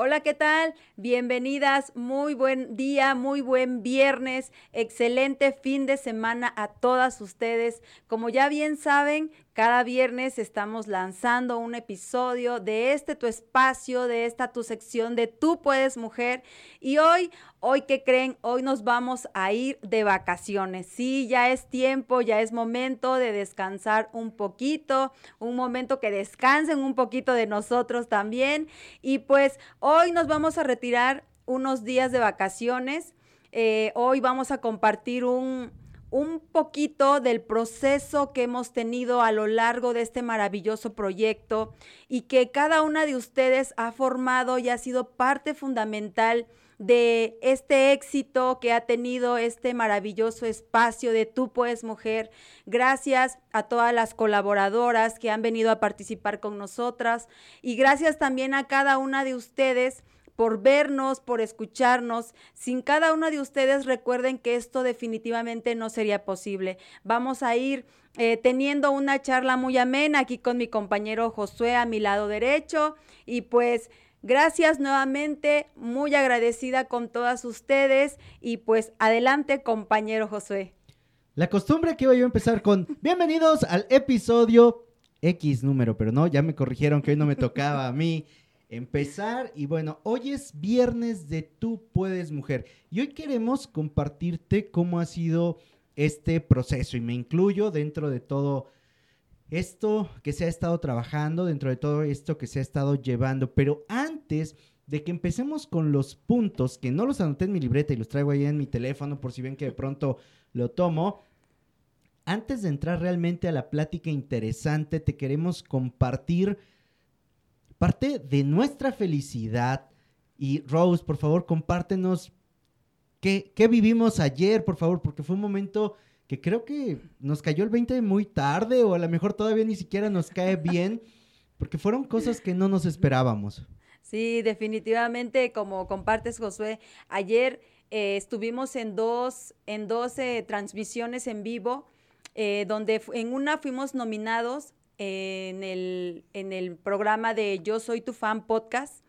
Hola, ¿qué tal? Bienvenidas, muy buen día, muy buen viernes, excelente fin de semana a todas ustedes. Como ya bien saben, cada viernes estamos lanzando un episodio de este tu espacio, de esta tu sección de Tú puedes mujer. Y hoy, hoy que creen, hoy nos vamos a ir de vacaciones. Sí, ya es tiempo, ya es momento de descansar un poquito, un momento que descansen un poquito de nosotros también. Y pues nos vamos a retirar unos días de vacaciones. Eh, hoy vamos a compartir un, un poquito del proceso que hemos tenido a lo largo de este maravilloso proyecto y que cada una de ustedes ha formado y ha sido parte fundamental de este éxito que ha tenido este maravilloso espacio de Tú Puedes Mujer. Gracias a todas las colaboradoras que han venido a participar con nosotras y gracias también a cada una de ustedes por vernos, por escucharnos. Sin cada uno de ustedes recuerden que esto definitivamente no sería posible. Vamos a ir eh, teniendo una charla muy amena aquí con mi compañero Josué a mi lado derecho y pues... Gracias nuevamente, muy agradecida con todas ustedes y pues adelante compañero Josué. La costumbre que iba yo a empezar con bienvenidos al episodio X número, pero no, ya me corrigieron que hoy no me tocaba a mí empezar. Y bueno, hoy es viernes de Tú puedes mujer. Y hoy queremos compartirte cómo ha sido este proceso. Y me incluyo dentro de todo esto que se ha estado trabajando, dentro de todo esto que se ha estado llevando. Pero antes de que empecemos con los puntos, que no los anoté en mi libreta y los traigo ahí en mi teléfono por si ven que de pronto lo tomo. Antes de entrar realmente a la plática interesante, te queremos compartir parte de nuestra felicidad. Y Rose, por favor, compártenos qué, vivimos ayer, por favor, porque fue un momento que creo que nos cayó el 20 muy tarde o a lo mejor todavía ni siquiera nos cae bien, porque fueron cosas que no nos esperábamos. Sí, definitivamente, como compartes, Josué, ayer eh, estuvimos en dos, en dos eh, transmisiones en vivo, eh, donde en una fuimos nominados en el, en el programa de Yo Soy Tu Fan Podcast.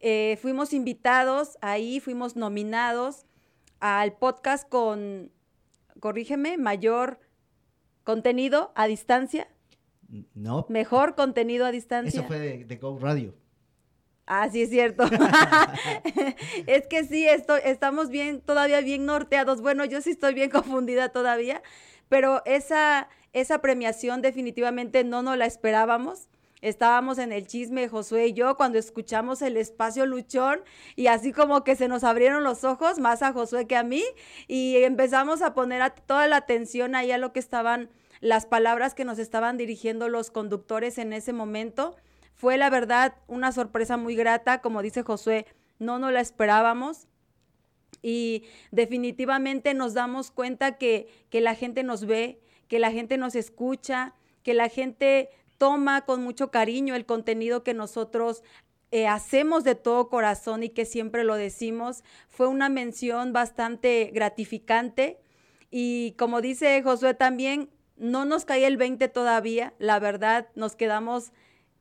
Eh, fuimos invitados ahí, fuimos nominados al podcast con, corrígeme, mayor contenido a distancia. No. Mejor contenido a distancia. Eso fue de, Go Radio. Ah, sí, es cierto. es que sí, esto, estamos bien, todavía bien norteados. Bueno, yo sí estoy bien confundida todavía, pero esa, esa premiación definitivamente no nos la esperábamos. Estábamos en el chisme, Josué y yo, cuando escuchamos el espacio luchón y así como que se nos abrieron los ojos, más a Josué que a mí, y empezamos a poner toda la atención ahí a lo que estaban las palabras que nos estaban dirigiendo los conductores en ese momento. Fue la verdad una sorpresa muy grata, como dice Josué, no nos la esperábamos. Y definitivamente nos damos cuenta que, que la gente nos ve, que la gente nos escucha, que la gente toma con mucho cariño el contenido que nosotros eh, hacemos de todo corazón y que siempre lo decimos. Fue una mención bastante gratificante. Y como dice Josué también, no nos cae el 20 todavía, la verdad, nos quedamos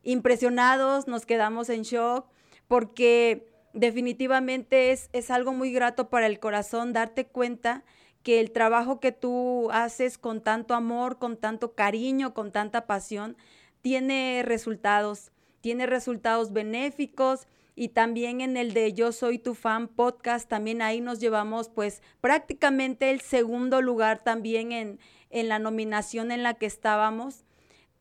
impresionados, nos quedamos en shock porque definitivamente es, es algo muy grato para el corazón darte cuenta que el trabajo que tú haces con tanto amor, con tanto cariño, con tanta pasión, tiene resultados, tiene resultados benéficos y también en el de Yo Soy Tu Fan podcast, también ahí nos llevamos pues prácticamente el segundo lugar también en, en la nominación en la que estábamos.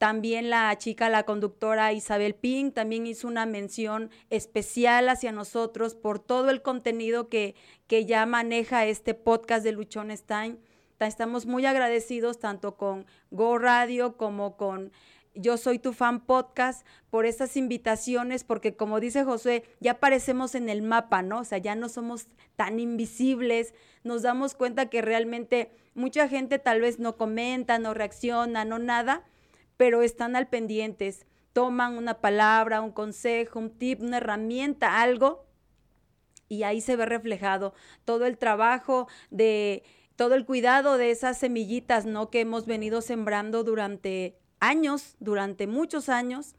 También la chica, la conductora Isabel Pink, también hizo una mención especial hacia nosotros por todo el contenido que, que ya maneja este podcast de Luchón Stein. Estamos muy agradecidos tanto con Go Radio como con yo soy tu fan podcast por estas invitaciones, porque como dice José, ya aparecemos en el mapa, ¿no? O sea, ya no somos tan invisibles, nos damos cuenta que realmente mucha gente tal vez no comenta, no reacciona, no nada, pero están al pendientes, toman una palabra, un consejo, un tip, una herramienta, algo, y ahí se ve reflejado todo el trabajo de todo el cuidado de esas semillitas, ¿no? Que hemos venido sembrando durante años, durante muchos años,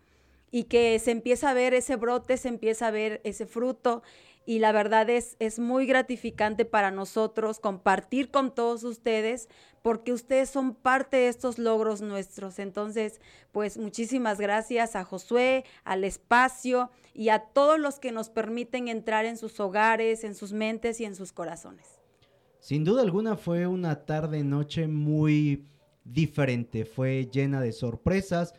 y que se empieza a ver ese brote, se empieza a ver ese fruto y la verdad es, es muy gratificante para nosotros compartir con todos ustedes porque ustedes son parte de estos logros nuestros. Entonces, pues muchísimas gracias a Josué, al espacio y a todos los que nos permiten entrar en sus hogares, en sus mentes y en sus corazones. Sin duda alguna fue una tarde noche muy diferente, fue llena de sorpresas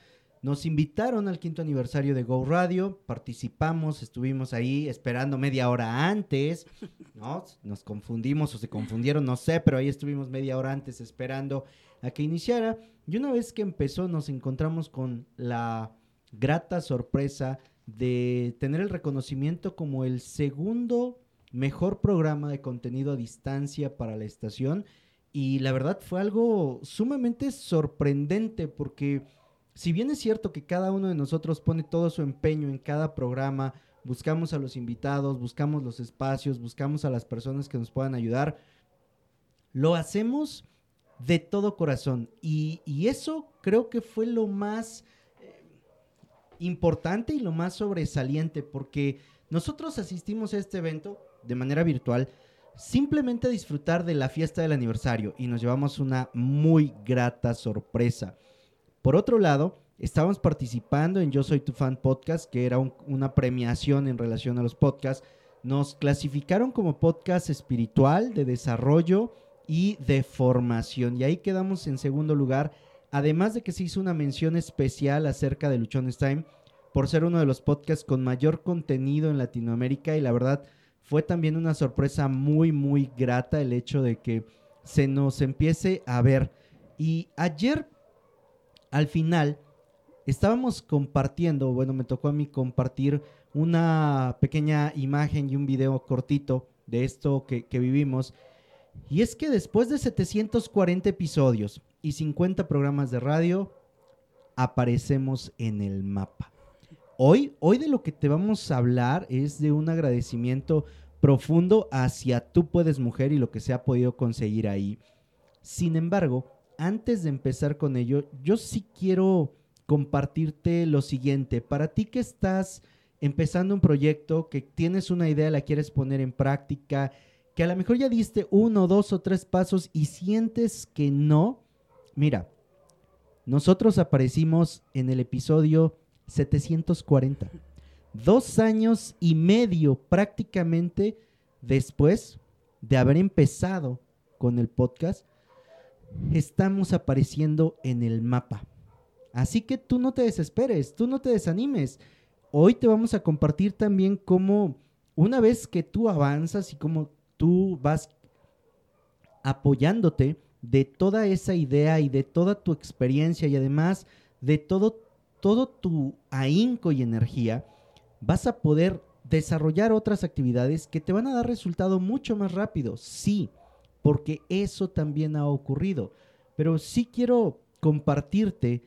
nos invitaron al quinto aniversario de Go Radio, participamos, estuvimos ahí esperando media hora antes, ¿no? Nos confundimos o se confundieron, no sé, pero ahí estuvimos media hora antes esperando a que iniciara. Y una vez que empezó nos encontramos con la grata sorpresa de tener el reconocimiento como el segundo mejor programa de contenido a distancia para la estación. Y la verdad fue algo sumamente sorprendente porque si bien es cierto que cada uno de nosotros pone todo su empeño en cada programa, buscamos a los invitados, buscamos los espacios, buscamos a las personas que nos puedan ayudar, lo hacemos de todo corazón. Y, eso creo que fue lo más eh, importante y lo más sobresaliente, porque nosotros asistimos a este evento de manera virtual simplemente a disfrutar de la fiesta del aniversario y nos llevamos una muy grata sorpresa. Por otro lado, estábamos participando en Yo Soy Tu Fan Podcast, que era una premiación en relación a los podcasts. Nos clasificaron como podcast espiritual, de desarrollo y de formación. Y ahí quedamos en segundo lugar, además de que se hizo una mención especial acerca de Luchones Time por ser uno de los podcasts con mayor contenido en Latinoamérica y la verdad fue también una sorpresa muy muy grata el hecho de que se nos empiece a ver. Y ayer al final estábamos compartiendo, bueno, me tocó a mí compartir una pequeña imagen y un video cortito de esto que, vivimos. Y es que después de 740 episodios y 50 programas de radio, aparecemos en el mapa. Hoy, hoy de lo que te vamos a hablar es de un agradecimiento profundo hacia tú puedes mujer y lo que se ha podido conseguir ahí. Sin embargo, antes de empezar con ello, yo sí quiero compartirte lo siguiente. Para ti que estás empezando un proyecto, que tienes una idea, la quieres poner en práctica, que a lo mejor ya diste uno, dos o tres pasos y sientes que no, mira, nosotros aparecimos en el episodio 740. Dos años y medio prácticamente después de haber empezado con el podcast, estamos apareciendo en el mapa. Así que tú no te desesperes, tú no te desanimes. Hoy te vamos a compartir también cómo una vez que tú avanzas y cómo tú vas apoyándote de toda esa idea y de toda tu experiencia y además de todo, todo tu ahínco y energía, vas a poder desarrollar otras actividades que te van a dar resultado mucho más rápido. Sí, porque eso también ha ocurrido. Pero sí quiero compartirte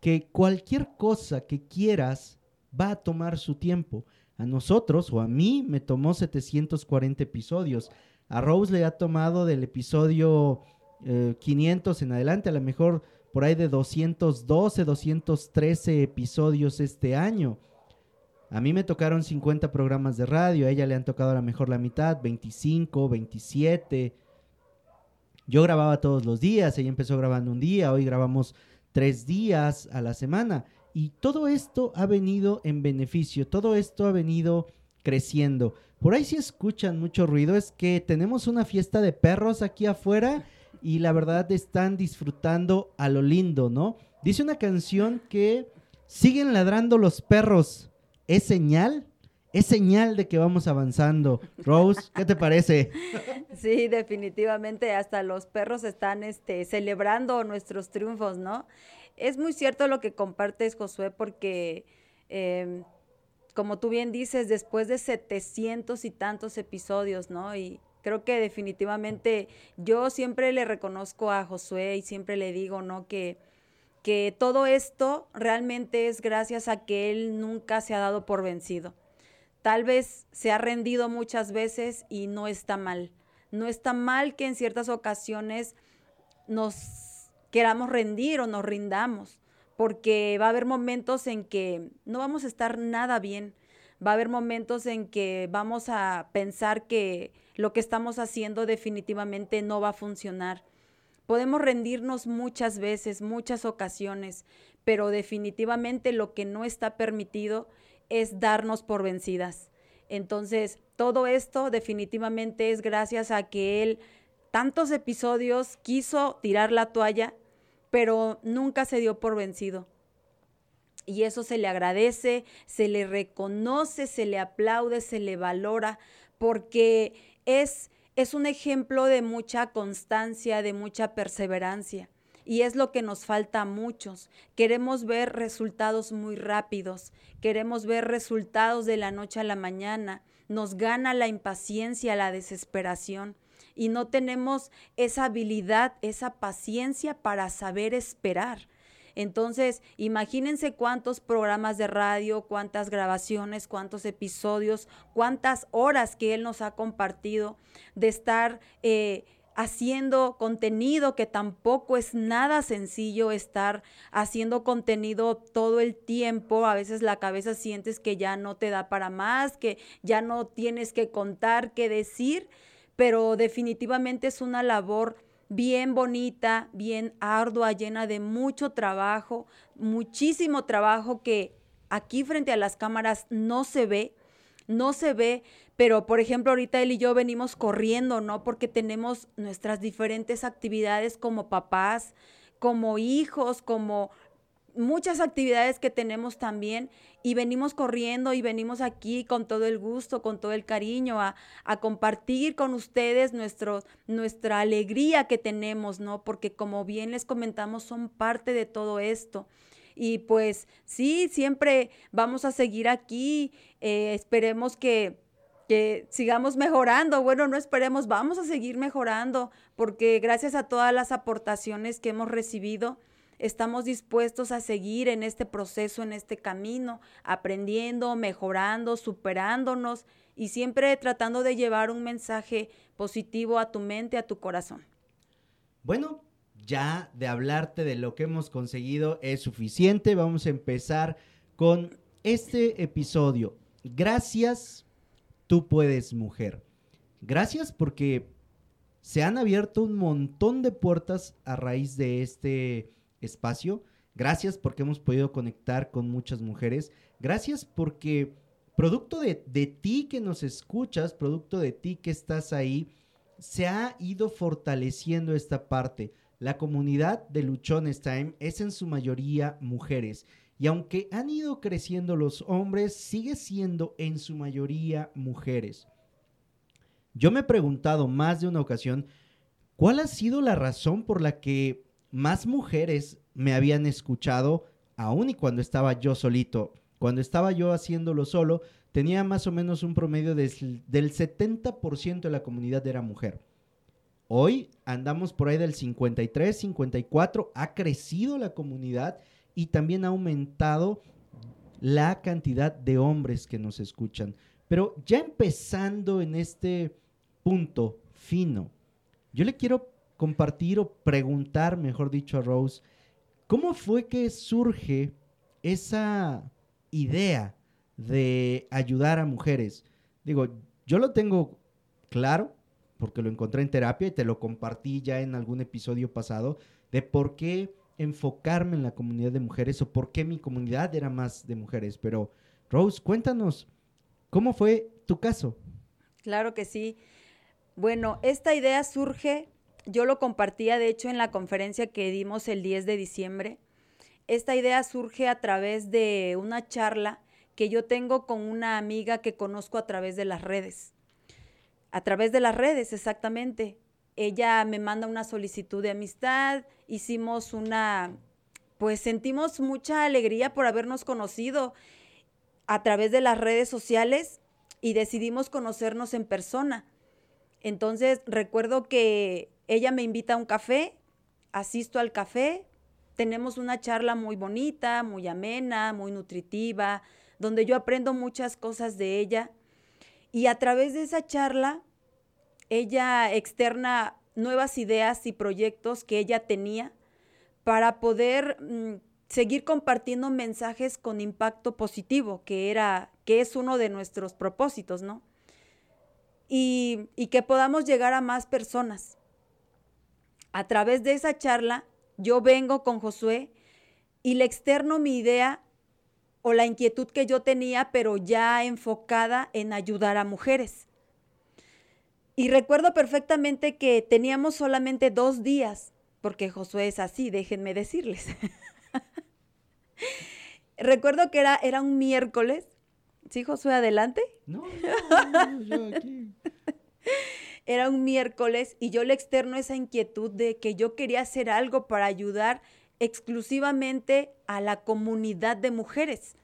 que cualquier cosa que quieras va a tomar su tiempo. A nosotros o a mí me tomó 740 episodios. A Rose le ha tomado del episodio 500 eh, en adelante, a lo mejor por ahí de 212, 213 episodios este año. A mí me tocaron 50 programas de radio, a ella le han tocado a lo mejor la mitad, 25, 27. Yo grababa todos los días, ella empezó grabando un día, hoy grabamos tres días a la semana. Y todo esto ha venido en beneficio, todo esto ha venido creciendo. Por ahí si escuchan mucho ruido, es que tenemos una fiesta de perros aquí afuera y la verdad están disfrutando a lo lindo, ¿no? Dice una canción que siguen ladrando los perros. ¿Es señal? Es señal de que vamos avanzando. Rose, ¿qué te parece? Sí, definitivamente hasta los perros están este, celebrando nuestros triunfos, ¿no? Es muy cierto lo que compartes, Josué, porque em, como tú bien dices, después de 700 y tantos episodios, ¿no? Y creo que definitivamente yo siempre le reconozco a Josué y siempre le digo, ¿no? Que, que todo esto realmente es gracias a que él nunca se ha dado por vencido Tal vez se ha rendido muchas veces y no está mal. No está mal que en ciertas ocasiones nos queramos rendir o nos rindamos, porque va a haber momentos en que no vamos a estar nada bien, va a haber momentos en que vamos a pensar que lo que estamos haciendo definitivamente no va a funcionar. Podemos rendirnos muchas veces, muchas ocasiones, pero definitivamente lo que no está permitido es darnos por vencidas. Entonces, todo esto definitivamente es gracias a que él tantos episodios quiso tirar la toalla, pero nunca se dio por vencido. Y eso se le agradece, se le reconoce, se le aplaude, se le valora, porque es, es un ejemplo de mucha constancia, de mucha perseverancia. Y es lo que nos falta a muchos. Queremos ver resultados muy rápidos, queremos ver resultados de la noche a la mañana. Nos gana la impaciencia, la desesperación y no tenemos esa habilidad, esa paciencia para saber esperar. Entonces, imagínense cuántos programas de radio, cuántas grabaciones, cuántos episodios, cuántas horas que él nos ha compartido de estar eh, haciendo contenido que tampoco es nada sencillo estar haciendo contenido todo el tiempo. A veces la cabeza sientes que ya no te da para más, que ya no tienes que contar, que decir, pero definitivamente es una labor bien bonita, bien ardua, llena de mucho trabajo, muchísimo trabajo que aquí frente a las cámaras no se ve, no se ve, pero por ejemplo ahorita él y yo venimos corriendo, ¿no? Porque tenemos nuestras diferentes actividades como papás, como hijos, como muchas actividades que tenemos también y venimos corriendo y venimos aquí con todo el gusto, con todo el cariño a, compartir con ustedes nuestro, nuestra alegría que tenemos, ¿no? Porque como bien les comentamos, son parte de todo esto. Y pues sí, siempre vamos a seguir aquí. Eh, esperemos que, que sigamos mejorando. Bueno, no esperemos, vamos a seguir mejorando porque gracias a todas las aportaciones que hemos recibido, estamos dispuestos a seguir en este proceso, en este camino, aprendiendo, mejorando, superándonos y siempre tratando de llevar un mensaje positivo a tu mente, a tu corazón. Bueno, ya de hablarte de lo que hemos conseguido es suficiente. Vamos a empezar con este episodio. Gracias, tú puedes, mujer. Gracias porque se han abierto un montón de puertas a raíz de este espacio. Gracias porque hemos podido conectar con muchas mujeres. Gracias porque producto de, de ti que nos escuchas, producto de ti que estás ahí, se ha ido fortaleciendo esta parte la comunidad de Luchones Time es en su mayoría mujeres. Y aunque han ido creciendo los hombres, sigue siendo en su mayoría mujeres. Yo me he preguntado más de una ocasión cuál ha sido la razón por la que más mujeres me habían escuchado, aún y cuando estaba yo solito. Cuando estaba yo haciéndolo solo, tenía más o menos un promedio del 70% de la comunidad era mujer. Hoy andamos por ahí del 53, 54, ha crecido la comunidad y también ha aumentado la cantidad de hombres que nos escuchan. Pero ya empezando en este punto fino, yo le quiero compartir o preguntar, mejor dicho, a Rose, ¿cómo fue que surge esa idea de ayudar a mujeres? Digo, yo lo tengo claro, porque lo encontré en terapia y te lo compartí ya en algún episodio pasado, de por qué enfocarme en la comunidad de mujeres o por qué mi comunidad era más de mujeres. Pero, Rose, cuéntanos, ¿cómo fue tu caso? Claro que sí. Bueno, esta idea surge, yo lo compartía de hecho en la conferencia que dimos el 10 de diciembre. Esta idea surge a través de una charla que yo tengo con una amiga que conozco a través de las redes. A través de las redes, exactamente. Ella me manda una solicitud de amistad, hicimos una, pues sentimos mucha alegría por habernos conocido a través de las redes sociales y decidimos conocernos en persona. Entonces recuerdo que ella me invita a un café, asisto al café, tenemos una charla muy bonita, muy amena, muy nutritiva, donde yo aprendo muchas cosas de ella y a través de esa charla, ella externa nuevas ideas y proyectos que ella tenía para poder mm, seguir compartiendo mensajes con impacto positivo, que era, que es uno de nuestros propósitos, ¿no? Y, y que podamos llegar a más personas. A través de esa charla, yo vengo con Josué y le externo mi idea o la inquietud que yo tenía, pero ya enfocada en ayudar a mujeres. Y recuerdo perfectamente que teníamos solamente dos días, porque Josué es así, déjenme decirles. recuerdo que era, era un miércoles. ¿Sí, Josué, adelante? No, no, yo aquí. era un miércoles y yo le externo esa inquietud de que yo quería hacer algo para ayudar exclusivamente a la comunidad de mujeres.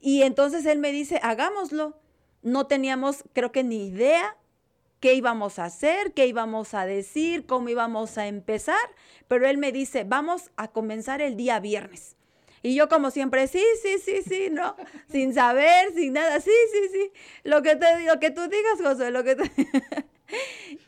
Y entonces él me dice, hagámoslo. No teníamos, creo que ni idea qué íbamos a hacer, qué íbamos a decir, cómo íbamos a empezar, pero él me dice, vamos a comenzar el día viernes. Y yo como siempre, sí, sí, sí, sí, no, sin saber, sin nada, sí, sí, sí, lo que te lo que tú digas, José, lo que te...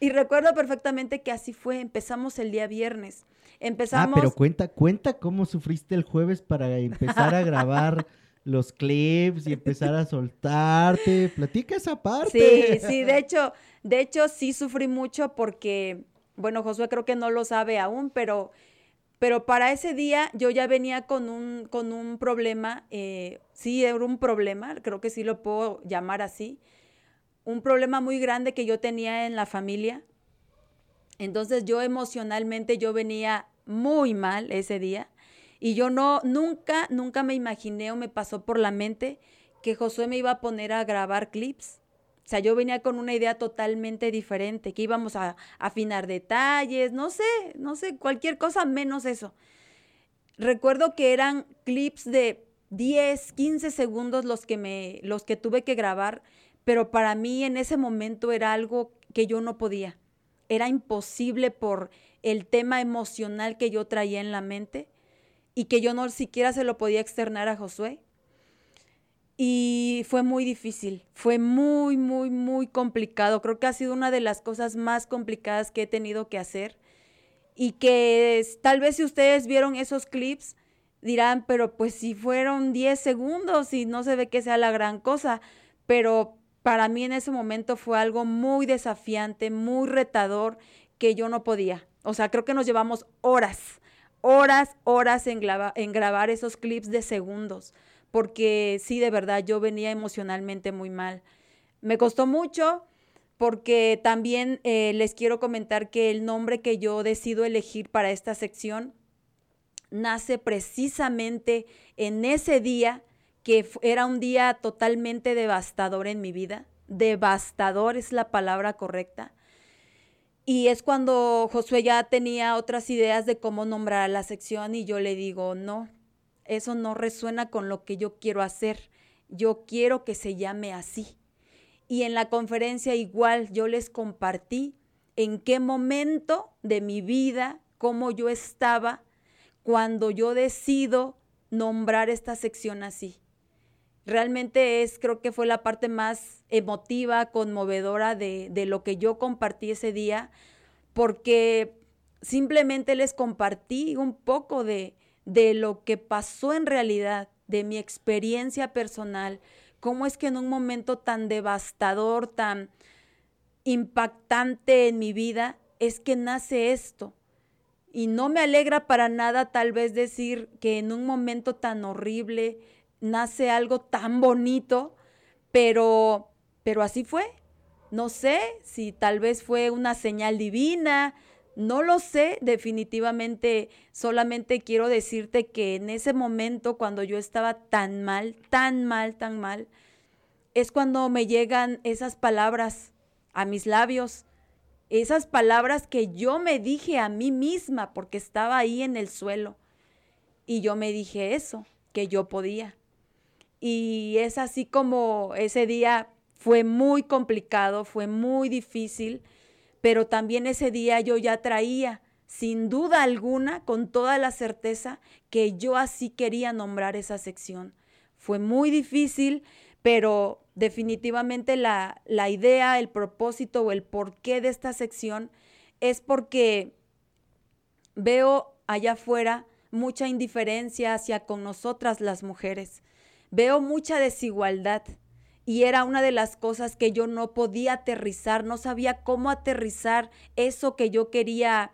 y recuerdo perfectamente que así fue, empezamos el día viernes. Empezamos... Ah, pero cuenta, cuenta cómo sufriste el jueves para empezar a grabar los clips y empezar a soltarte. Platica esa parte. Sí, sí, de hecho, de hecho sí sufrí mucho porque, bueno, Josué creo que no lo sabe aún, pero, pero para ese día yo ya venía con un, con un problema, eh, sí, era un problema, creo que sí lo puedo llamar así, un problema muy grande que yo tenía en la familia. Entonces yo emocionalmente yo venía muy mal ese día y yo no, nunca, nunca me imaginé o me pasó por la mente que Josué me iba a poner a grabar clips. O sea, yo venía con una idea totalmente diferente, que íbamos a, afinar detalles, no sé, no sé, cualquier cosa menos eso. Recuerdo que eran clips de 10, 15 segundos los que me los que tuve que grabar, pero para mí en ese momento era algo que yo no podía. Era imposible por el tema emocional que yo traía en la mente y que yo no siquiera se lo podía externar a Josué. Y fue muy difícil, fue muy, muy, muy complicado. Creo que ha sido una de las cosas más complicadas que he tenido que hacer. Y que tal vez si ustedes vieron esos clips, dirán, pero pues si fueron 10 segundos y no se ve que sea la gran cosa. Pero para mí en ese momento fue algo muy desafiante, muy retador, que yo no podía. O sea, creo que nos llevamos horas horas, horas en, grabar esos clips de segundos, porque sí, de verdad, yo venía emocionalmente muy mal. Me costó mucho porque también eh, les quiero comentar que el nombre que yo decido elegir para esta sección nace precisamente en ese día que era un día totalmente devastador en mi vida. Devastador es la palabra correcta. Y es cuando Josué ya tenía otras ideas de cómo nombrar a la sección y yo le digo, no, eso no resuena con lo que yo quiero hacer. Yo quiero que se llame así. Y en la conferencia igual yo les compartí en qué momento de mi vida, cómo yo estaba cuando yo decido nombrar esta sección así. Realmente es, creo que fue la parte más emotiva, conmovedora de, de lo que yo compartí ese día, porque simplemente les compartí un poco de, de lo que pasó en realidad, de mi experiencia personal, cómo es que en un momento tan devastador, tan impactante en mi vida, es que nace esto. Y no me alegra para nada tal vez decir que en un momento tan horrible, nace algo tan bonito, pero, pero así fue. No sé si tal vez fue una señal divina, no lo sé, definitivamente solamente quiero decirte que en ese momento cuando yo estaba tan mal, tan mal, tan mal, es cuando me llegan esas palabras a mis labios, esas palabras que yo me dije a mí misma porque estaba ahí en el suelo. Y yo me dije eso, que yo podía. Y es así como ese día fue muy complicado, fue muy difícil, pero también ese día yo ya traía, sin duda alguna, con toda la certeza, que yo así quería nombrar esa sección. Fue muy difícil, pero definitivamente la, la idea, el propósito o el porqué de esta sección es porque veo allá afuera mucha indiferencia hacia con nosotras las mujeres. Veo mucha desigualdad y era una de las cosas que yo no podía aterrizar, no sabía cómo aterrizar eso que yo quería,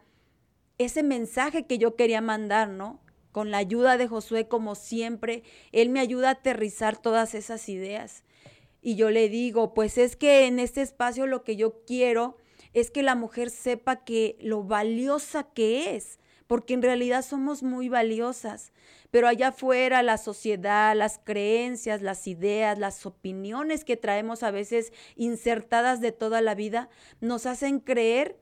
ese mensaje que yo quería mandar, ¿no? Con la ayuda de Josué, como siempre, él me ayuda a aterrizar todas esas ideas. Y yo le digo, pues es que en este espacio lo que yo quiero es que la mujer sepa que lo valiosa que es, porque en realidad somos muy valiosas pero allá afuera la sociedad, las creencias, las ideas, las opiniones que traemos a veces insertadas de toda la vida, nos hacen creer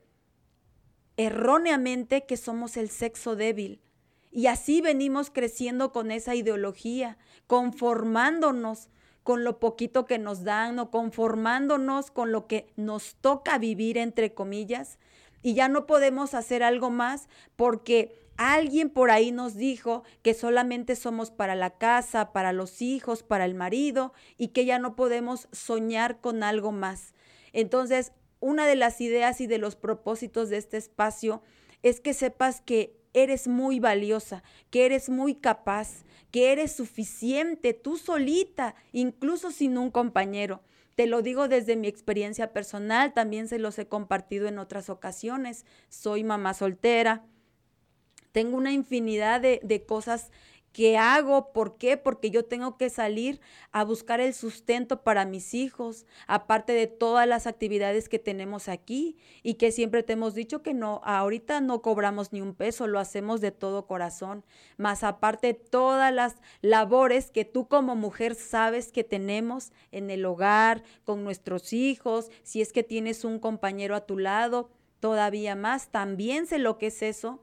erróneamente que somos el sexo débil. Y así venimos creciendo con esa ideología, conformándonos con lo poquito que nos dan o conformándonos con lo que nos toca vivir, entre comillas, y ya no podemos hacer algo más porque Alguien por ahí nos dijo que solamente somos para la casa, para los hijos, para el marido y que ya no podemos soñar con algo más. Entonces, una de las ideas y de los propósitos de este espacio es que sepas que eres muy valiosa, que eres muy capaz, que eres suficiente tú solita, incluso sin un compañero. Te lo digo desde mi experiencia personal, también se los he compartido en otras ocasiones. Soy mamá soltera, tengo una infinidad de, cosas que hago. ¿Por qué? Porque yo tengo que salir a buscar el sustento para mis hijos, aparte de todas las actividades que tenemos aquí y que siempre te hemos dicho que no, ahorita no cobramos ni un peso, lo hacemos de todo corazón, más aparte todas las labores que tú como mujer sabes que tenemos en el hogar, con nuestros hijos, si es que tienes un compañero a tu lado, todavía más, también sé lo que es eso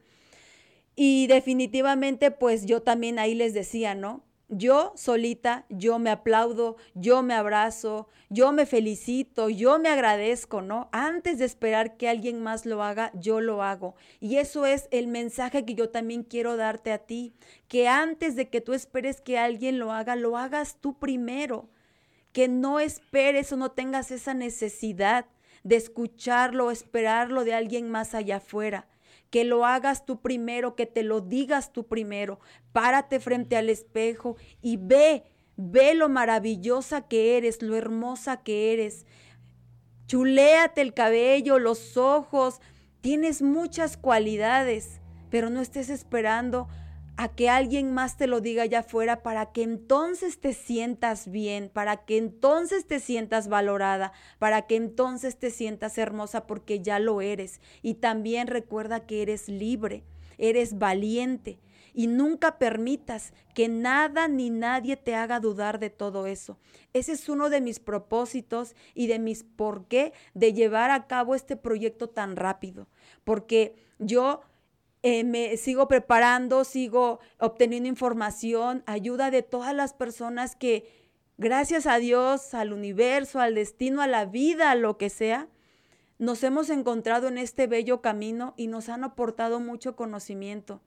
y definitivamente, pues yo también ahí les decía, ¿no? Yo solita, yo me aplaudo, yo me abrazo, yo me felicito, yo me agradezco, ¿no? Antes de esperar que alguien más lo haga, yo lo hago. Y eso es el mensaje que yo también quiero darte a ti, que antes de que tú esperes que alguien lo haga, lo hagas tú primero. Que no esperes o no tengas esa necesidad de escucharlo o esperarlo de alguien más allá afuera que lo hagas tú primero, que te lo digas tú primero. Párate frente al espejo y ve, ve lo maravillosa que eres, lo hermosa que eres. Chuléate el cabello, los ojos, tienes muchas cualidades, pero no estés esperando a que alguien más te lo diga allá afuera para que entonces te sientas bien, para que entonces te sientas valorada, para que entonces te sientas hermosa porque ya lo eres. Y también recuerda que eres libre, eres valiente y nunca permitas que nada ni nadie te haga dudar de todo eso. Ese es uno de mis propósitos y de mis por qué de llevar a cabo este proyecto tan rápido, porque yo eh, me sigo preparando, sigo obteniendo información, ayuda de todas las personas que, gracias a Dios, al universo, al destino, a la vida, a lo que sea, nos hemos encontrado en este bello camino y nos han aportado mucho conocimiento.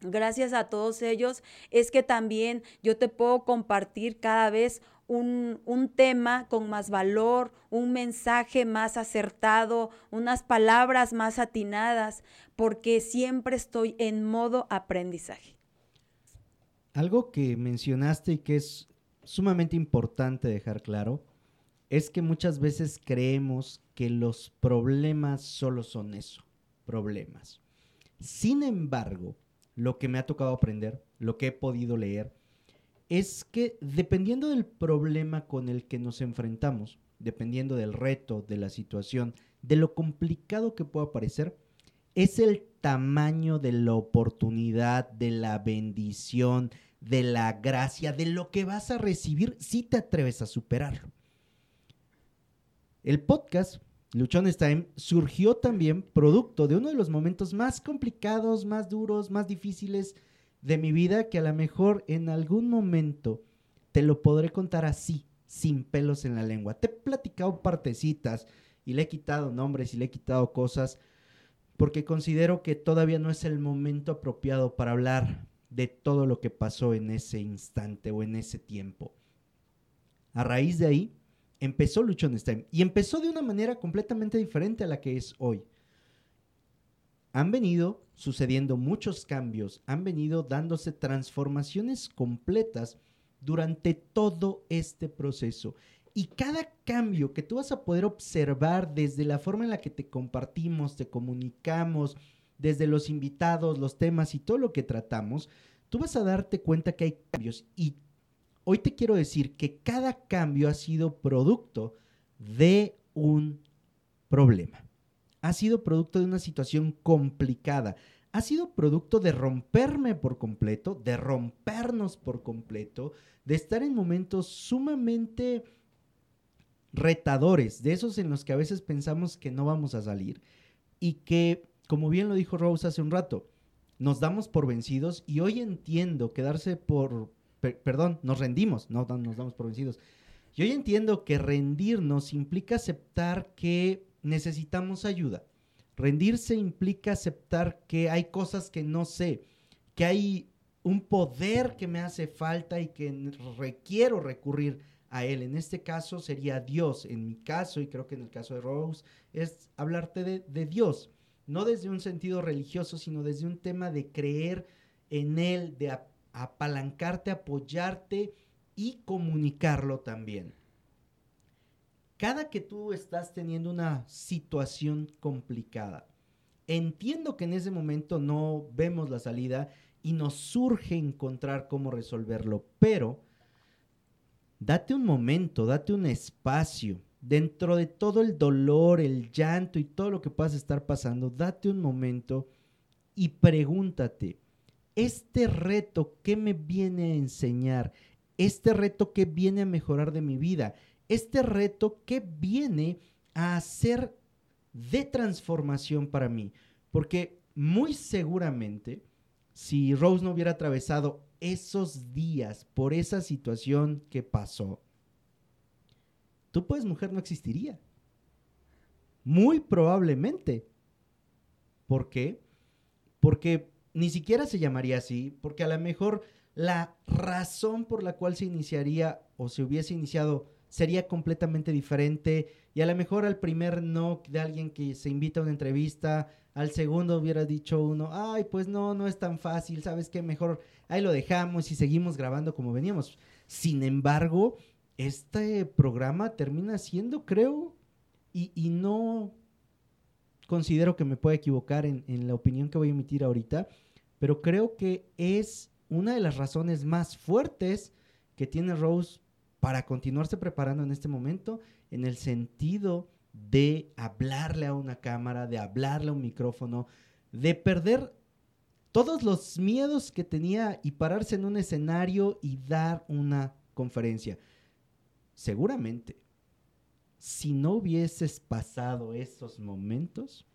Gracias a todos ellos es que también yo te puedo compartir cada vez un, tema con más valor, un mensaje más acertado, unas palabras más atinadas, porque siempre estoy en modo aprendizaje. Algo que mencionaste y que es sumamente importante dejar claro es que muchas veces creemos que los problemas solo son eso, problemas. Sin embargo, lo que me ha tocado aprender, lo que he podido leer, es que dependiendo del problema con el que nos enfrentamos, dependiendo del reto, de la situación, de lo complicado que pueda parecer, es el tamaño de la oportunidad, de la bendición, de la gracia, de lo que vas a recibir si te atreves a superarlo. El podcast Luchones Time surgió también producto de uno de los momentos más complicados, más duros, más difíciles de mi vida que a lo mejor en algún momento te lo podré contar así, sin pelos en la lengua. Te he platicado partecitas y le he quitado nombres y le he quitado cosas porque considero que todavía no es el momento apropiado para hablar de todo lo que pasó en ese instante o en ese tiempo. A raíz de ahí empezó Luchones Time y empezó de una manera completamente diferente a la que es hoy han venido sucediendo muchos cambios, han venido dándose transformaciones completas durante todo este proceso. Y cada cambio que tú vas a poder observar desde la forma en la que te compartimos, te comunicamos, desde los invitados, los temas y todo lo que tratamos, tú vas a darte cuenta que hay cambios. Y hoy te quiero decir que cada cambio ha sido producto de un problema ha sido producto de una situación complicada. Ha sido producto de romperme por completo, de rompernos por completo, de estar en momentos sumamente retadores, de esos en los que a veces pensamos que no vamos a salir y que, como bien lo dijo Rose hace un rato, nos damos por vencidos y hoy entiendo que darse por, perdón, nos rendimos, no nos damos por vencidos. Y hoy entiendo que rendirnos implica aceptar que necesitamos ayuda. Rendirse implica aceptar que hay cosas que no sé, que hay un poder que me hace falta y que requiero recurrir a él. En este caso sería Dios. En mi caso, y creo que en el caso de Rose, es hablarte de, Dios. No desde un sentido religioso, sino desde un tema de creer en Él, de apalancarte, apoyarte y comunicarlo también cada que tú estás teniendo una situación complicada, entiendo que en ese momento no vemos la salida y nos surge encontrar cómo resolverlo, pero date un momento, date un espacio. Dentro de todo el dolor, el llanto y todo lo que puedas estar pasando, date un momento y pregúntate, ¿este reto qué me viene a enseñar? ¿Este reto qué viene a mejorar de mi vida? Este reto que viene a ser de transformación para mí. Porque muy seguramente, si Rose no hubiera atravesado esos días por esa situación que pasó, tú pues mujer no existiría. Muy probablemente. ¿Por qué? Porque ni siquiera se llamaría así, porque a lo mejor la razón por la cual se iniciaría o se hubiese iniciado sería completamente diferente y a lo mejor al primer no de alguien que se invita a una entrevista, al segundo hubiera dicho uno, ay, pues no, no es tan fácil, ¿sabes qué? Mejor ahí lo dejamos y seguimos grabando como veníamos. Sin embargo, este programa termina siendo, creo, y, y no considero que me pueda equivocar en, en la opinión que voy a emitir ahorita, pero creo que es una de las razones más fuertes que tiene Rose para continuarse preparando en este momento en el sentido de hablarle a una cámara, de hablarle a un micrófono, de perder todos los miedos que tenía y pararse en un escenario y dar una conferencia. Seguramente, si no hubieses pasado esos momentos,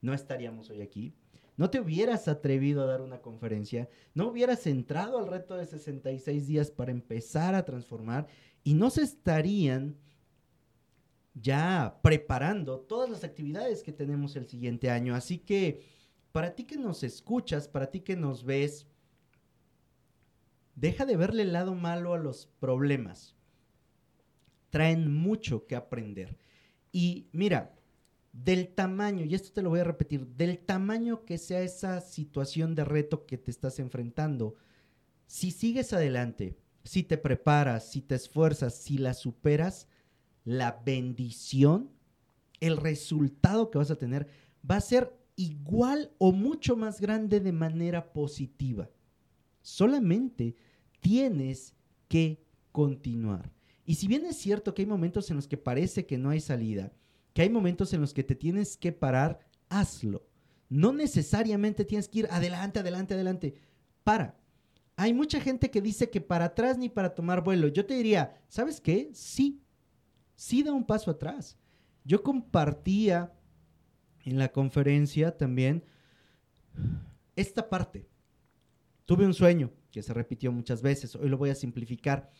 no estaríamos hoy aquí no te hubieras atrevido a dar una conferencia, no hubieras entrado al reto de 66 días para empezar a transformar y no se estarían ya preparando todas las actividades que tenemos el siguiente año. Así que para ti que nos escuchas, para ti que nos ves, deja de verle el lado malo a los problemas. Traen mucho que aprender. Y mira, del tamaño, y esto te lo voy a repetir, del tamaño que sea esa situación de reto que te estás enfrentando, si sigues adelante, si te preparas, si te esfuerzas, si la superas, la bendición, el resultado que vas a tener va a ser igual o mucho más grande de manera positiva. Solamente tienes que continuar. Y si bien es cierto que hay momentos en los que parece que no hay salida, que hay momentos en los que te tienes que parar, hazlo. No necesariamente tienes que ir adelante, adelante, adelante. Para. Hay mucha gente que dice que para atrás ni para tomar vuelo. Yo te diría, ¿sabes qué? Sí, sí da un paso atrás. Yo compartía en la conferencia también esta parte. Tuve un sueño que se repitió muchas veces, hoy lo voy a simplificar.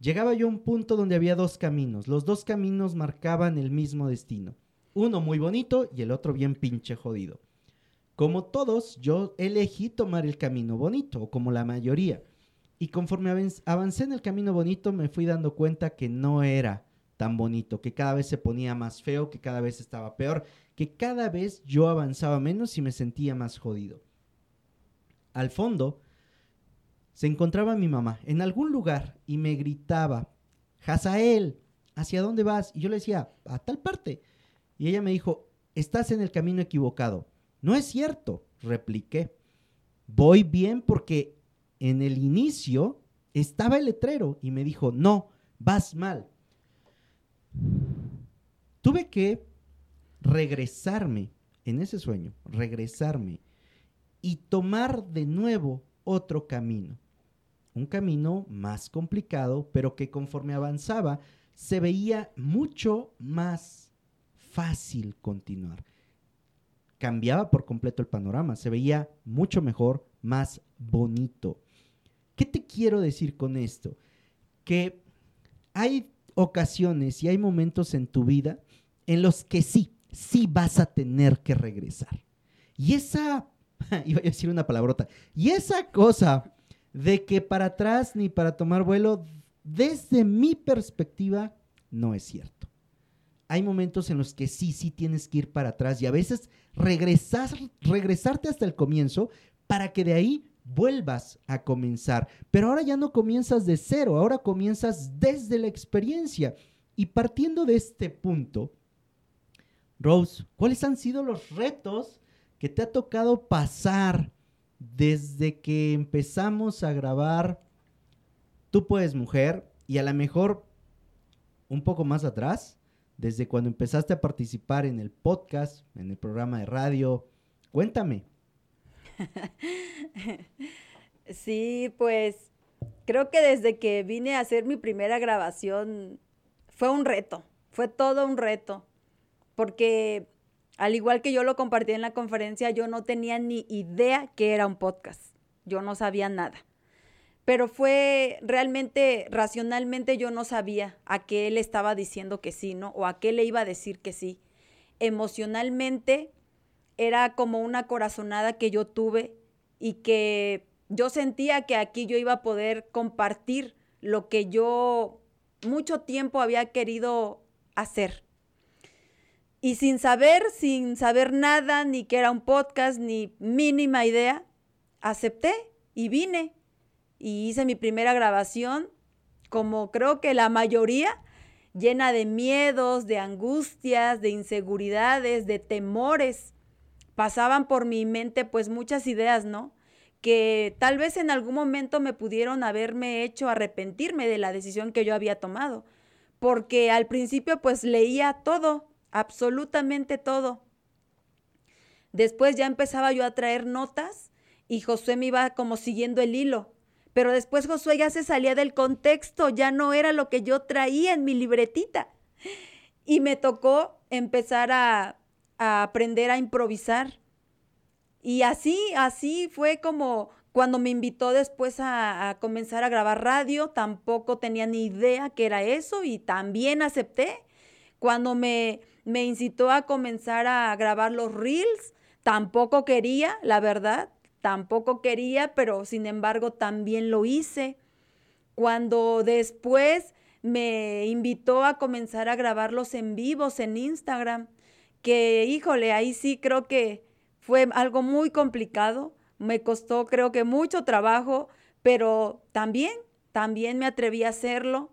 Llegaba yo a un punto donde había dos caminos. Los dos caminos marcaban el mismo destino. Uno muy bonito y el otro bien pinche jodido. Como todos, yo elegí tomar el camino bonito, o como la mayoría. Y conforme avancé en el camino bonito, me fui dando cuenta que no era tan bonito, que cada vez se ponía más feo, que cada vez estaba peor, que cada vez yo avanzaba menos y me sentía más jodido. Al fondo se encontraba mi mamá en algún lugar y me gritaba, Hazael, ¿hacia dónde vas? Y yo le decía, a tal parte. Y ella me dijo, estás en el camino equivocado. No es cierto, repliqué. Voy bien porque en el inicio estaba el letrero y me dijo, no, vas mal. Tuve que regresarme en ese sueño, regresarme y tomar de nuevo otro camino. Un camino más complicado, pero que conforme avanzaba se veía mucho más fácil continuar. Cambiaba por completo el panorama, se veía mucho mejor, más bonito. ¿Qué te quiero decir con esto? Que hay ocasiones y hay momentos en tu vida en los que sí, sí vas a tener que regresar. Y esa, iba a decir una palabrota, y esa cosa de que para atrás ni para tomar vuelo, desde mi perspectiva, no es cierto. Hay momentos en los que sí, sí tienes que ir para atrás y a veces regresar, regresarte hasta el comienzo para que de ahí vuelvas a comenzar. Pero ahora ya no comienzas de cero, ahora comienzas desde la experiencia. Y partiendo de este punto, Rose, ¿cuáles han sido los retos que te ha tocado pasar desde que empezamos a grabar Tú puedes mujer y a lo mejor un poco más atrás, desde cuando empezaste a participar en el podcast, en el programa de radio? Cuéntame. sí, pues creo que desde que vine a hacer mi primera grabación fue un reto, fue todo un reto, porque al igual que yo lo compartí en la conferencia, yo no tenía ni idea que era un podcast, yo no sabía nada. Pero fue realmente, racionalmente yo no sabía a qué él estaba diciendo que sí, ¿no? O a qué le iba a decir que sí. Emocionalmente era como una corazonada que yo tuve y que yo sentía que aquí yo iba a poder compartir lo que yo mucho tiempo había querido hacer. Y sin saber, sin saber nada, ni que era un podcast, ni mínima idea, acepté y vine. Y hice mi primera grabación, como creo que la mayoría, llena de miedos, de angustias, de inseguridades, de temores. Pasaban por mi mente pues muchas ideas, ¿no? Que tal vez en algún momento me pudieron haberme hecho arrepentirme de la decisión que yo había tomado, porque al principio pues leía todo, absolutamente todo. Después ya empezaba yo a traer notas y Josué me iba como siguiendo el hilo. Pero después Josué ya se salía del contexto, ya no era lo que yo traía en mi libretita. Y me tocó empezar a, a aprender a improvisar. Y así, así fue como cuando me invitó después a, comenzar a grabar radio, tampoco tenía ni idea que era eso y también acepté. Cuando me, me incitó a comenzar a grabar los reels, tampoco quería, la verdad, tampoco quería, pero sin embargo también lo hice. Cuando después me invitó a comenzar a grabarlos en vivos en Instagram, que híjole, ahí sí creo que fue algo muy complicado, me costó creo que mucho trabajo, pero también, también me atreví a hacerlo.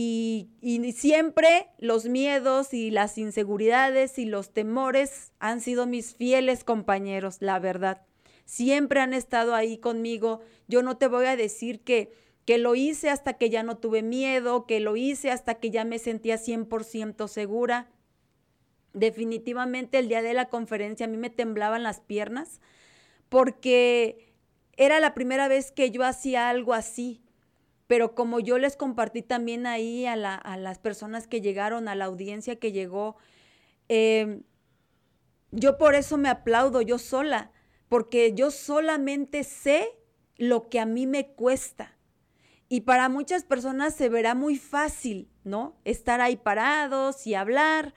Y, siempre los miedos y las inseguridades y los temores han sido mis fieles compañeros, la verdad. Siempre han estado ahí conmigo. Yo no te voy a decir que, que lo hice hasta que ya no tuve miedo, que lo hice hasta que ya me sentía 100% segura definitivamente el día de la conferencia a mí me temblaban las piernas porque era la primera vez que yo hacía algo así. Pero como yo les compartí también ahí a, las personas que llegaron, a la audiencia que llegó, em, yo por eso me aplaudo yo sola, porque yo solamente sé lo que a mí me cuesta. Y para muchas personas se verá muy fácil, ¿no? Estar ahí parados y hablar,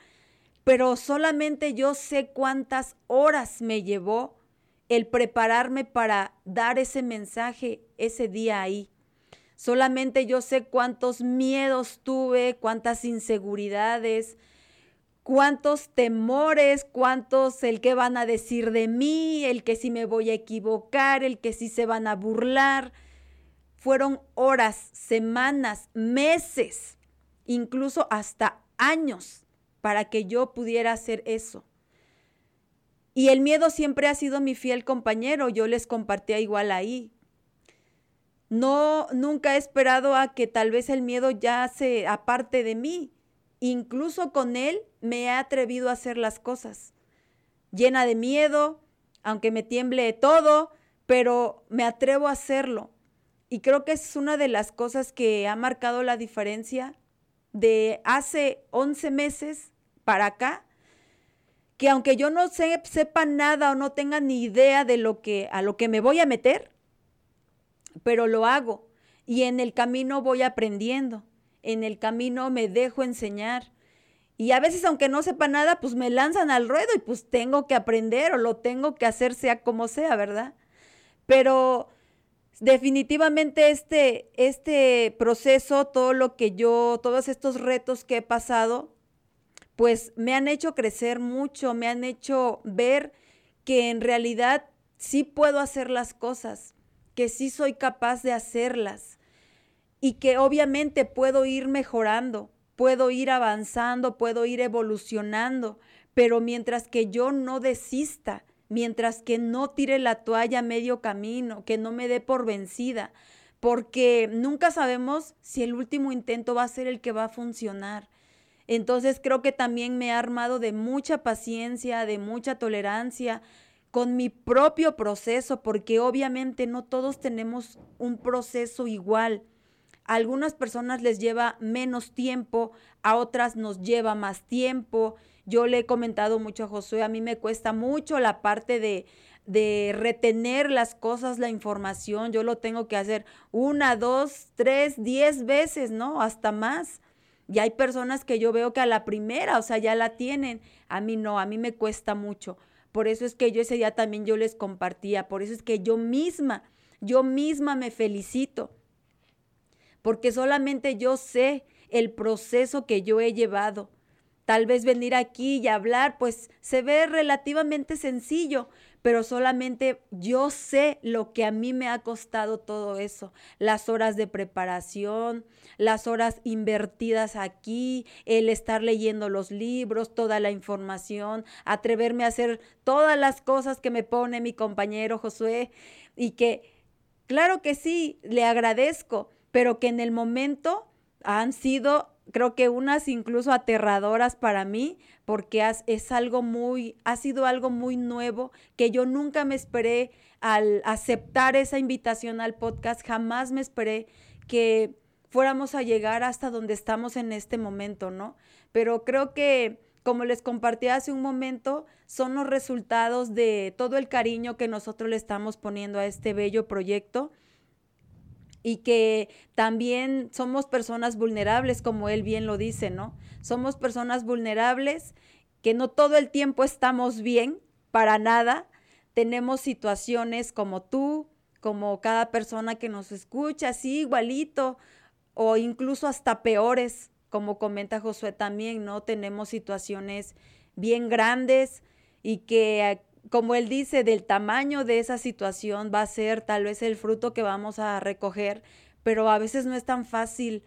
pero solamente yo sé cuántas horas me llevó el prepararme para dar ese mensaje ese día ahí. Solamente yo sé cuántos miedos tuve, cuántas inseguridades, cuántos temores, cuántos el que van a decir de mí, el que si me voy a equivocar, el que si se van a burlar. Fueron horas, semanas, meses, incluso hasta años para que yo pudiera hacer eso. Y el miedo siempre ha sido mi fiel compañero, yo les compartía igual ahí. No, nunca he esperado a que tal vez el miedo ya se aparte de mí. Incluso con él me he atrevido a hacer las cosas. Llena de miedo, aunque me tiemble todo, pero me atrevo a hacerlo. Y creo que es una de las cosas que ha marcado la diferencia de hace 11 meses para acá, que aunque yo no sepa nada o no tenga ni idea de lo que a lo que me voy a meter, pero lo hago y en el camino voy aprendiendo, en el camino me dejo enseñar. Y a veces, aunque no sepa nada, pues me lanzan al ruedo y pues tengo que aprender o lo tengo que hacer sea como sea, ¿verdad? Pero definitivamente este, este proceso, todo lo que yo, todos estos retos que he pasado, pues me han hecho crecer mucho, me han hecho ver que en realidad sí puedo hacer las cosas que sí soy capaz de hacerlas y que obviamente puedo ir mejorando, puedo ir avanzando, puedo ir evolucionando, pero mientras que yo no desista, mientras que no tire la toalla a medio camino, que no me dé por vencida, porque nunca sabemos si el último intento va a ser el que va a funcionar. Entonces creo que también me ha armado de mucha paciencia, de mucha tolerancia, con mi propio proceso, porque obviamente no todos tenemos un proceso igual. A algunas personas les lleva menos tiempo, a otras nos lleva más tiempo. Yo le he comentado mucho a Josué, a mí me cuesta mucho la parte de, de retener las cosas, la información. Yo lo tengo que hacer una, dos, tres, diez veces, ¿no? Hasta más. Y hay personas que yo veo que a la primera, o sea, ya la tienen. A mí no, a mí me cuesta mucho. Por eso es que yo ese día también yo les compartía, por eso es que yo misma, yo misma me felicito, porque solamente yo sé el proceso que yo he llevado. Tal vez venir aquí y hablar, pues se ve relativamente sencillo, pero solamente yo sé lo que a mí me ha costado todo eso, las horas de preparación, las horas invertidas aquí, el estar leyendo los libros, toda la información, atreverme a hacer todas las cosas que me pone mi compañero Josué. Y que, claro que sí, le agradezco, pero que en el momento han sido creo que unas incluso aterradoras para mí, porque es algo muy, ha sido algo muy nuevo que yo nunca me esperé al aceptar esa invitación al podcast, jamás me esperé que fuéramos a llegar hasta donde estamos en este momento, ¿no? Pero creo que, como les compartí hace un momento, son los resultados de todo el cariño que nosotros le estamos poniendo a este bello proyecto y que también somos personas vulnerables, como él bien lo dice, ¿no? Somos personas vulnerables que no todo el tiempo estamos bien, para nada. Tenemos situaciones como tú, como cada persona que nos escucha, así igualito, o incluso hasta peores, como comenta Josué también, ¿no? Tenemos situaciones bien grandes y que como él dice, del tamaño de esa situación va a ser tal vez el fruto que vamos a recoger, pero a veces no es tan fácil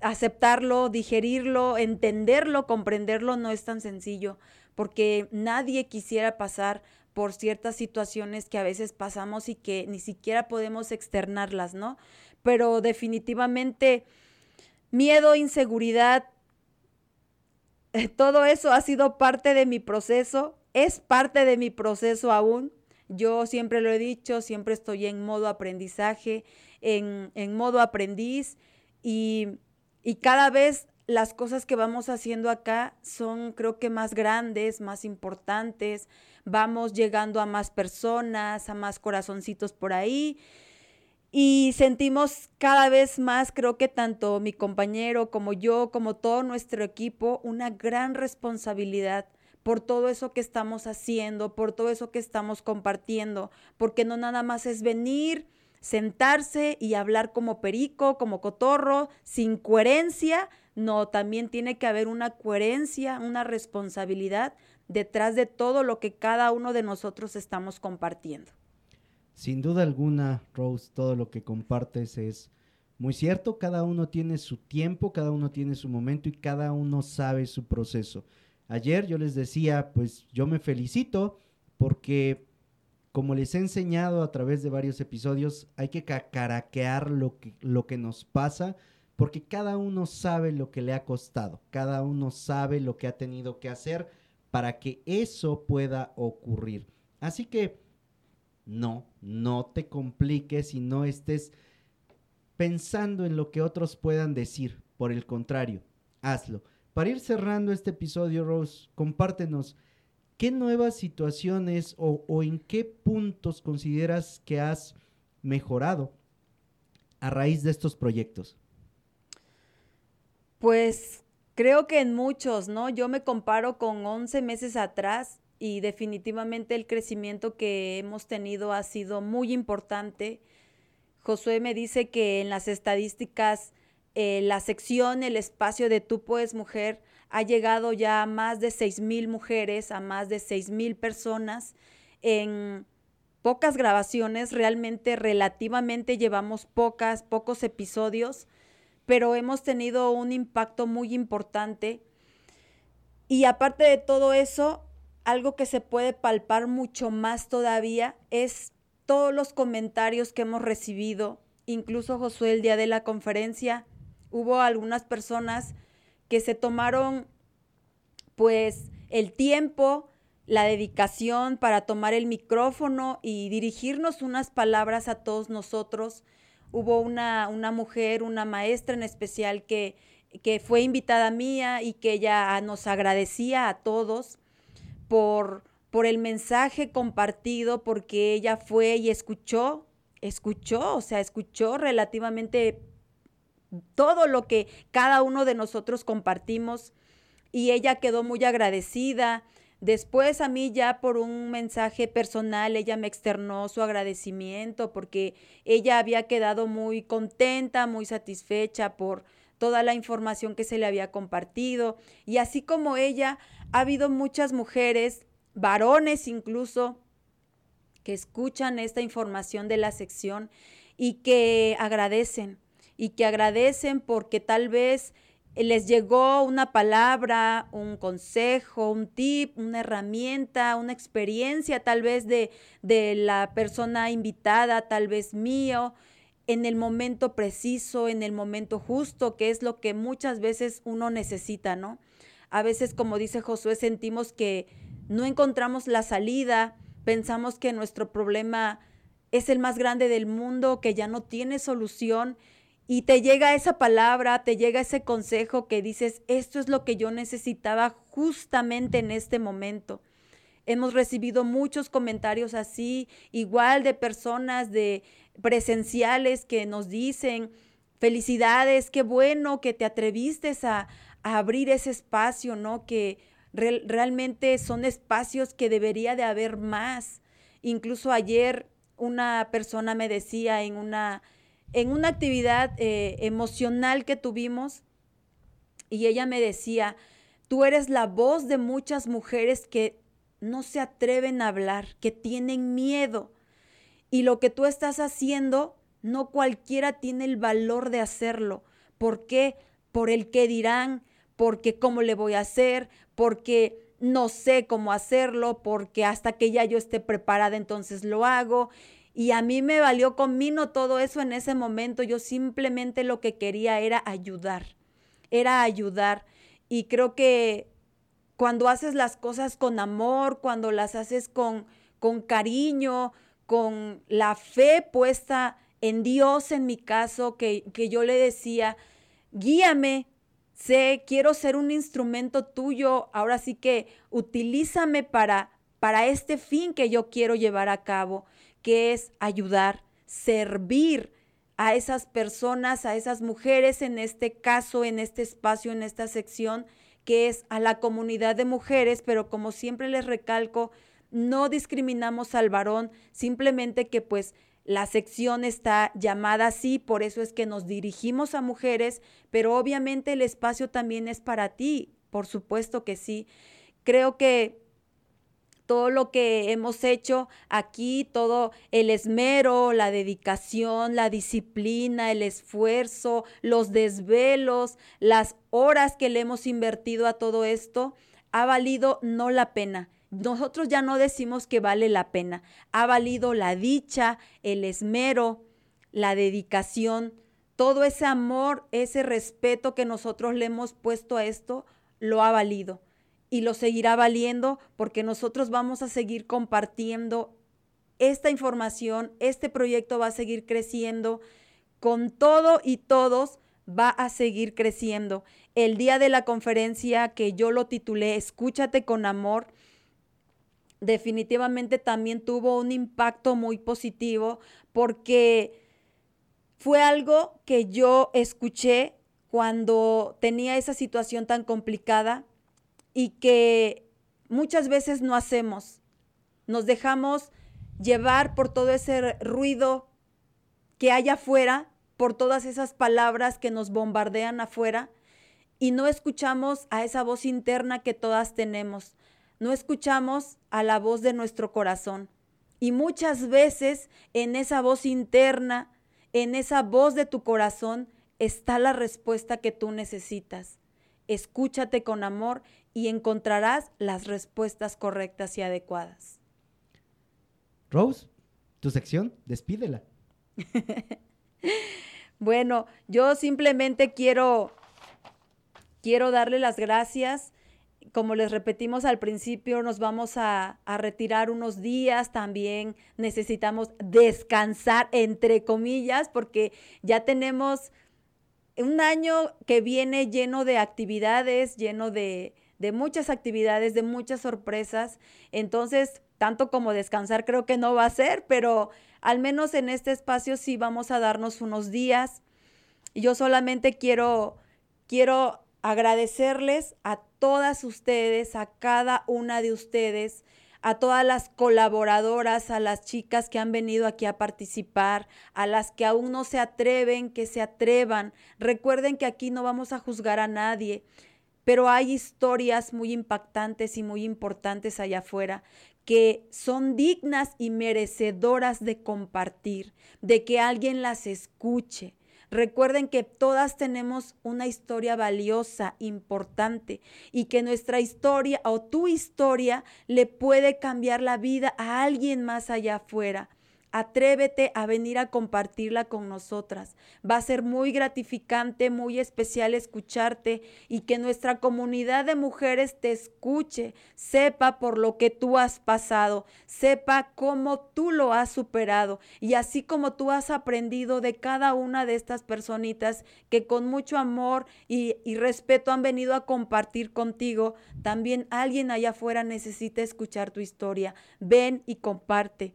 aceptarlo, digerirlo, entenderlo, comprenderlo, no es tan sencillo, porque nadie quisiera pasar por ciertas situaciones que a veces pasamos y que ni siquiera podemos externarlas, ¿no? Pero definitivamente miedo, inseguridad, todo eso ha sido parte de mi proceso, es parte de mi proceso aún. Yo siempre lo he dicho, siempre estoy en modo aprendizaje, en, modo aprendiz y, y cada vez las cosas que vamos haciendo acá son creo que más grandes, más importantes, vamos llegando a más personas, a más corazoncitos por ahí y sentimos cada vez más, creo que tanto mi compañero como yo, como todo nuestro equipo, una gran responsabilidad por todo eso que estamos haciendo, por todo eso que estamos compartiendo, porque no nada más es venir, sentarse y hablar como perico, como cotorro, sin coherencia. No, también tiene que haber una coherencia, una responsabilidad detrás de todo lo que cada uno de nosotros estamos compartiendo. Sin duda alguna, Rose, todo lo que compartes es muy cierto. Cada uno tiene su tiempo, cada uno tiene su momento y cada uno sabe su proceso. Ayer yo les decía, pues yo me felicito porque como les he enseñado a través de varios episodios, hay que cacaraquear lo que, lo que nos pasa porque cada uno sabe lo que le ha costado, cada uno sabe lo que ha tenido que hacer para que eso pueda ocurrir. Así que no, no te compliques y no estés pensando en lo que otros puedan decir. Por el contrario, hazlo. Para ir cerrando este episodio, Rose, compártenos qué nuevas situaciones o, o en qué puntos consideras que has mejorado a raíz de estos proyectos. Pues Creo que en muchos, ¿no? Yo me comparo con 11 meses atrás y definitivamente el crecimiento que hemos tenido ha sido muy importante. Josué me dice que en las estadísticas eh, la sección, el espacio de Tú puedes mujer ha llegado ya a más de 6 mil mujeres, a más de 6 mil personas en pocas grabaciones, realmente relativamente llevamos pocas, pocos episodios pero hemos tenido un impacto muy importante. Y aparte de todo eso, algo que se puede palpar mucho más todavía es todos los comentarios que hemos recibido. Incluso Josué el día de la conferencia, hubo algunas personas que se tomaron pues el tiempo, la dedicación para tomar el micrófono y dirigirnos unas palabras a todos nosotros. Hubo una, una mujer, una maestra en especial que, que fue invitada mía y que ella nos agradecía a todos por, por el mensaje compartido, porque ella fue y escuchó, escuchó, o sea, escuchó relativamente todo lo que cada uno de nosotros compartimos. Y ella quedó muy agradecida. Después a mí ya por un mensaje personal ella me externó su agradecimiento porque ella había quedado muy contenta, muy satisfecha por toda la información que se le había compartido. Y así como ella, ha habido muchas mujeres, varones incluso, que escuchan esta información de la sección y que agradecen, y que agradecen porque tal vez les llegó una palabra, un consejo, un tip, una herramienta, una experiencia tal vez de, de la persona invitada, tal vez mío, en el momento preciso, en el momento justo, que es lo que muchas veces uno necesita, ¿no? A veces, como dice Josué, sentimos que no encontramos la salida, pensamos que nuestro problema es el más grande del mundo, que ya no tiene solución y te llega esa palabra, te llega ese consejo que dices, esto es lo que yo necesitaba justamente en este momento. Hemos recibido muchos comentarios así, igual de personas de presenciales que nos dicen, felicidades, qué bueno que te atreviste a, abrir ese espacio, ¿no? Que realmente son espacios que debería de haber más. Incluso ayer una persona me decía en una en una actividad eh, emocional que tuvimos y ella me decía, tú eres la voz de muchas mujeres que no se atreven a hablar, que tienen miedo. Y lo que tú estás haciendo, no cualquiera tiene el valor de hacerlo. ¿Por qué? Por el que dirán, porque cómo le voy a hacer, porque no sé cómo hacerlo, porque hasta que ya yo esté preparada entonces lo hago. Y a mí me valió conmino todo eso en ese momento. Yo simplemente lo que quería era ayudar, era ayudar. Y creo que cuando haces las cosas con amor, cuando las haces con, con cariño, con la fe puesta en Dios en mi caso, que, que yo le decía, guíame, sé, quiero ser un instrumento tuyo, ahora sí que utilízame para, para este fin que yo quiero llevar a cabo que es ayudar, servir a esas personas, a esas mujeres, en este caso, en este espacio, en esta sección, que es a la comunidad de mujeres, pero como siempre les recalco, no discriminamos al varón, simplemente que pues La sección está llamada así, por eso es que nos dirigimos a mujeres, pero obviamente el espacio también es para ti, por supuesto que sí. Creo que todo lo que hemos hecho aquí, todo el esmero, la dedicación, la disciplina, el esfuerzo, los desvelos, las horas que le hemos invertido a todo esto, ha valido no la pena, nosotros ya no decimos que vale la pena. Ha valido la dicha, el esmero, la dedicación, todo ese amor, ese respeto que nosotros le hemos puesto a esto, lo ha valido. Y lo seguirá valiendo porque nosotros vamos a seguir compartiendo esta información, este proyecto va a seguir creciendo con todo y todos va a seguir creciendo. El día de la conferencia que yo lo titulé Escúchate con amor, definitivamente también tuvo un impacto muy positivo porque fue algo que yo escuché cuando tenía esa situación tan complicada y que muchas veces no hacemos. Nos dejamos llevar por todo ese ruido que hay afuera, por todas esas palabras que nos bombardean afuera y no escuchamos a esa voz interna que todas tenemos no escuchamos a la voz de nuestro corazón. Y muchas veces en esa voz interna, en esa voz de tu corazón, está la respuesta que tú necesitas. Escúchate con amor y encontrarás las respuestas correctas y adecuadas. Rose, tu sección, despídela. bueno, yo simplemente quiero quiero darle las gracias como les repetimos al principio, nos vamos a, retirar unos días, también necesitamos descansar, entre comillas, porque ya tenemos un año que viene lleno de actividades, lleno de, de muchas actividades, de muchas sorpresas. Entonces, tanto como descansar creo que no va a ser, pero al menos en este espacio sí vamos a darnos unos días. Yo solamente quiero, quiero agradecerles a todas ustedes, a cada una de ustedes, a todas las colaboradoras, a las chicas que han venido aquí a participar, a las que aún no se atreven, que se atrevan. Recuerden que aquí no vamos a juzgar a nadie, pero hay historias muy impactantes y muy importantes allá afuera que son dignas y merecedoras de compartir, de que alguien las escuche, Recuerden que todas tenemos una historia valiosa, importante, y que nuestra historia o tu historia le puede cambiar la vida a alguien más allá afuera. Atrévete a venir a compartirla con nosotras. Va a ser muy gratificante, muy especial escucharte y que nuestra comunidad de mujeres te escuche, sepa por lo que tú has pasado, sepa cómo tú lo has superado y así como tú has aprendido de cada una de estas personitas que con mucho amor y, respeto han venido a compartir contigo, también alguien allá afuera necesita escuchar tu historia. Ven y comparte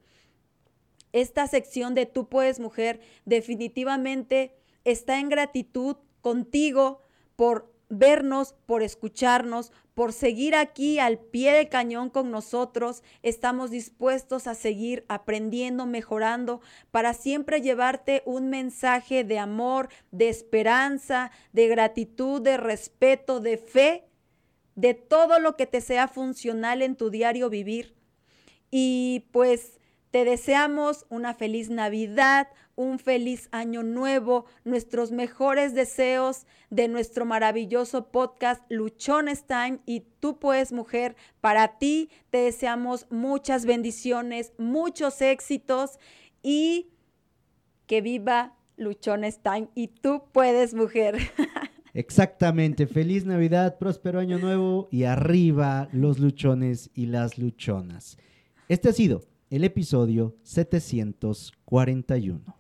esta sección de Tú puedes mujer definitivamente está en gratitud contigo por vernos, por escucharnos, por seguir aquí al pie del cañón con nosotros. Estamos dispuestos a seguir aprendiendo, mejorando, para siempre llevarte un mensaje de amor, de esperanza, de gratitud, de respeto, de fe, de todo lo que te sea funcional en tu diario vivir. Y pues te deseamos una feliz Navidad, un feliz año nuevo, nuestros mejores deseos de nuestro maravilloso podcast Luchones Time y tú puedes mujer, para ti te deseamos muchas bendiciones, muchos éxitos y que viva Luchones Time y tú puedes mujer. Exactamente, feliz Navidad, próspero año nuevo y arriba los luchones y las luchonas. Este ha sido el episodio 741.